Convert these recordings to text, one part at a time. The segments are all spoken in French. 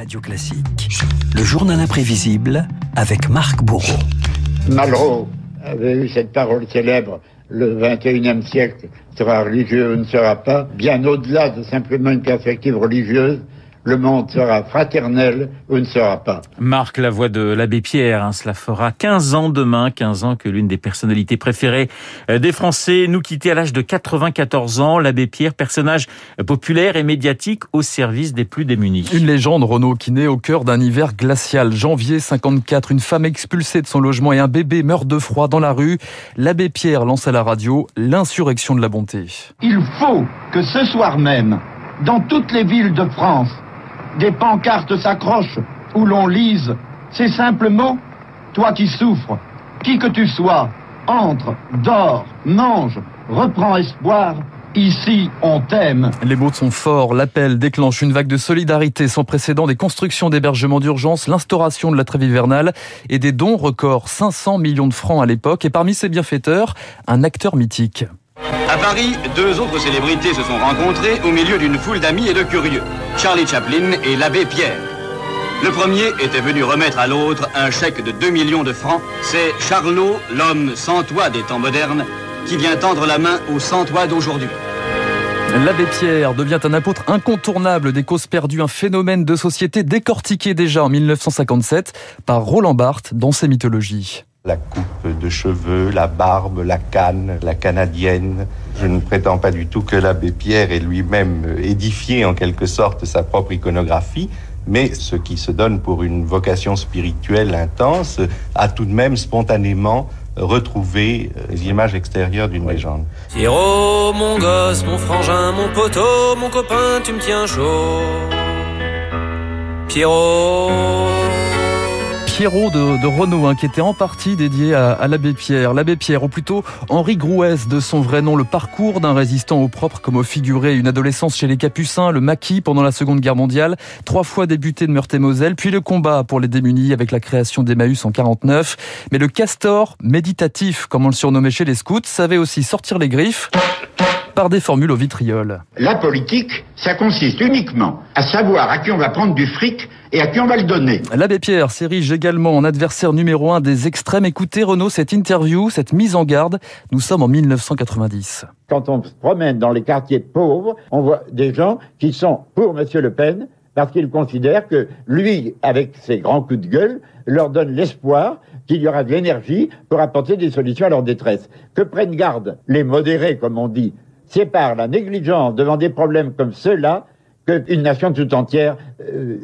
Radio Classique. Le journal imprévisible avec Marc Bourreau. Malraux avait eu cette parole célèbre le 21e siècle sera religieux ou ne sera pas, bien au-delà de simplement une perspective religieuse, le monde sera fraternel ou ne sera pas. Marc, la voix de l'abbé Pierre, hein, cela fera 15 ans demain, 15 ans que l'une des personnalités préférées euh, des Français nous quittait à l'âge de 94 ans. L'abbé Pierre, personnage populaire et médiatique au service des plus démunis. Une légende, Renaud, qui naît au cœur d'un hiver glacial. Janvier 54, une femme expulsée de son logement et un bébé meurt de froid dans la rue. L'abbé Pierre lance à la radio l'insurrection de la bonté. Il faut que ce soir même, dans toutes les villes de France, des pancartes s'accrochent où l'on lise ces simples mots Toi qui souffres, qui que tu sois, entre, dors, mange, reprends espoir. Ici, on t'aime. Les mots sont forts. L'appel déclenche une vague de solidarité sans précédent, des constructions d'hébergement d'urgence, l'instauration de la trêve hivernale et des dons records 500 millions de francs à l'époque. Et parmi ces bienfaiteurs, un acteur mythique. À Paris, deux autres célébrités se sont rencontrées au milieu d'une foule d'amis et de curieux. Charlie Chaplin et l'abbé Pierre. Le premier était venu remettre à l'autre un chèque de 2 millions de francs. C'est Charlot, l'homme sans toit des temps modernes, qui vient tendre la main au sans toit d'aujourd'hui. L'abbé Pierre devient un apôtre incontournable des causes perdues, un phénomène de société décortiqué déjà en 1957 par Roland Barthes dans ses mythologies. La coupe de cheveux, la barbe, la canne, la canadienne. Je ne prétends pas du tout que l'abbé Pierre ait lui-même édifié en quelque sorte sa propre iconographie, mais ce qui se donne pour une vocation spirituelle intense a tout de même spontanément retrouvé les images extérieures d'une légende. Pierrot, mon gosse, mon frangin, mon poteau, mon copain, tu me tiens chaud. Pierrot. Pierrot de, de Renault, hein, qui était en partie dédié à, l'abbé Pierre. L'abbé Pierre, ou plutôt Henri Grouès, de son vrai nom, le parcours d'un résistant au propre comme au figuré, une adolescence chez les Capucins, le maquis pendant la Seconde Guerre mondiale, trois fois débuté de Meurthe-et-Moselle, puis le combat pour les démunis avec la création d'Emmaüs en 49. Mais le castor méditatif, comme on le surnommait chez les scouts, savait aussi sortir les griffes par des formules au vitriol. La politique, ça consiste uniquement à savoir à qui on va prendre du fric et à qui on va le donner. L'abbé Pierre s'érige également en adversaire numéro un des extrêmes. Écoutez Renaud, cette interview, cette mise en garde, nous sommes en 1990. Quand on se promène dans les quartiers pauvres, on voit des gens qui sont pour M. Le Pen parce qu'ils considèrent que lui, avec ses grands coups de gueule, leur donne l'espoir qu'il y aura de l'énergie pour apporter des solutions à leur détresse. Que prennent garde les modérés, comme on dit, c'est par la négligence devant des problèmes comme ceux-là qu'une nation tout entière euh.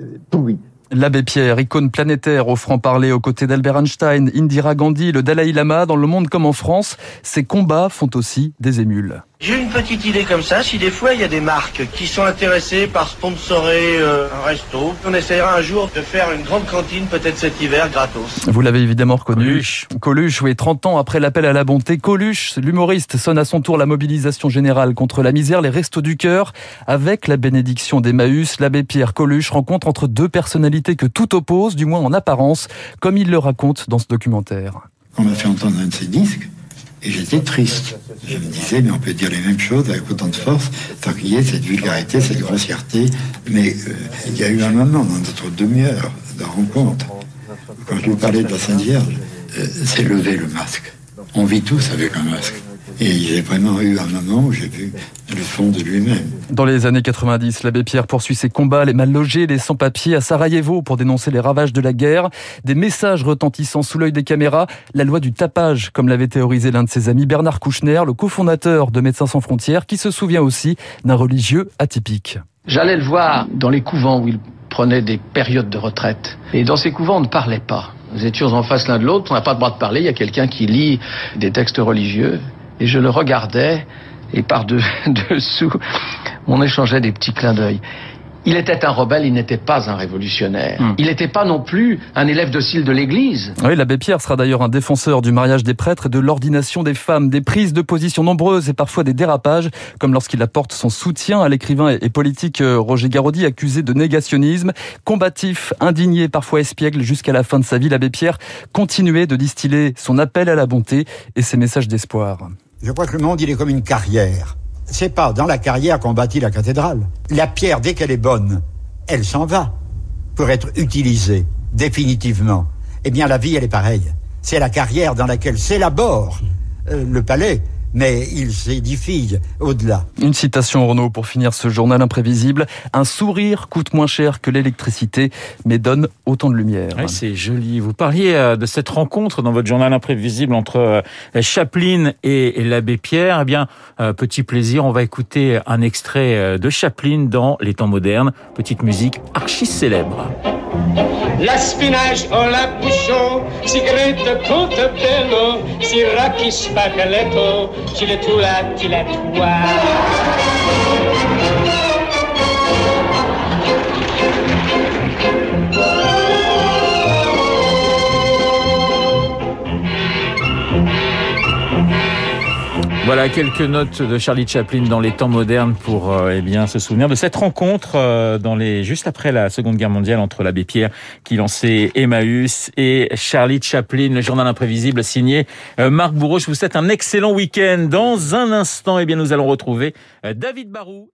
L'abbé Pierre, icône planétaire au franc-parler aux côtés d'Albert Einstein, Indira Gandhi, le Dalai Lama, dans le monde comme en France, ses combats font aussi des émules. J'ai une petite idée comme ça, si des fois il y a des marques qui sont intéressées par sponsorer euh, un resto, on essaiera un jour de faire une grande cantine, peut-être cet hiver, gratos. Vous l'avez évidemment reconnu. Coluche. Coluche, oui, 30 ans après l'appel à la bonté, Coluche, l'humoriste, sonne à son tour la mobilisation générale contre la misère, les restos du cœur. Avec la bénédiction d'Emmaüs, l'abbé Pierre Coluche rencontre entre deux personnalités que tout oppose, du moins en apparence, comme il le raconte dans ce documentaire. On m'a fait entendre un de ses disques. Et j'étais triste. Je me disais, mais on peut dire les mêmes choses avec autant de force, tant qu'il y ait cette vulgarité, cette grossièreté. Mais euh, il y a eu un moment dans notre demi-heure de rencontre, quand je lui parlais de la Sainte Vierge, euh, c'est lever le masque. On vit tous avec un masque. Et il y a vraiment eu un moment où j'ai vu le fond de lui-même. Dans les années 90, l'abbé Pierre poursuit ses combats, les mal logés, les sans-papiers à Sarajevo pour dénoncer les ravages de la guerre. Des messages retentissant sous l'œil des caméras, la loi du tapage, comme l'avait théorisé l'un de ses amis, Bernard Kouchner, le cofondateur de Médecins sans frontières, qui se souvient aussi d'un religieux atypique. J'allais le voir dans les couvents où il prenait des périodes de retraite. Et dans ces couvents, on ne parlait pas. Nous étions en face l'un de l'autre, on n'a pas le droit de parler, il y a quelqu'un qui lit des textes religieux et je le regardais et par-dessous, on échangeait des petits clins d'œil. Il était un rebelle, il n'était pas un révolutionnaire. Hmm. Il n'était pas non plus un élève docile de l'Église. Oui, l'abbé Pierre sera d'ailleurs un défenseur du mariage des prêtres et de l'ordination des femmes, des prises de position nombreuses et parfois des dérapages, comme lorsqu'il apporte son soutien à l'écrivain et politique euh, Roger Garaudy, accusé de négationnisme. Combatif, indigné, parfois espiègle, jusqu'à la fin de sa vie, l'abbé Pierre continuait de distiller son appel à la bonté et ses messages d'espoir. Je crois que le monde, il est comme une carrière. C'est pas dans la carrière qu'on bâtit la cathédrale. La pierre, dès qu'elle est bonne, elle s'en va. pour être utilisé définitivement. Eh bien, la vie, elle est pareille. C'est la carrière dans laquelle s'élabore euh, le palais mais il s'édifie au-delà. Une citation Renaud pour finir ce journal imprévisible. Un sourire coûte moins cher que l'électricité, mais donne autant de lumière. c'est joli. Vous parliez euh, de cette rencontre dans votre journal imprévisible entre euh, Chaplin et l'abbé Pierre. Eh bien, euh, petit plaisir, on va écouter un extrait de Chaplin dans Les temps modernes. Petite musique archi célèbre. La spinach o la bouchon, si grete conte bello, si racchi spaccaletto, ci le tu la ti la tua. Voilà quelques notes de Charlie Chaplin dans les temps modernes pour euh, eh bien se souvenir de cette rencontre euh, dans les juste après la Seconde Guerre mondiale entre l'abbé Pierre qui lançait Emmaüs et Charlie Chaplin, le journal imprévisible signé euh, Marc Bourreau. Je vous souhaite un excellent week-end. Dans un instant, eh bien nous allons retrouver David Barou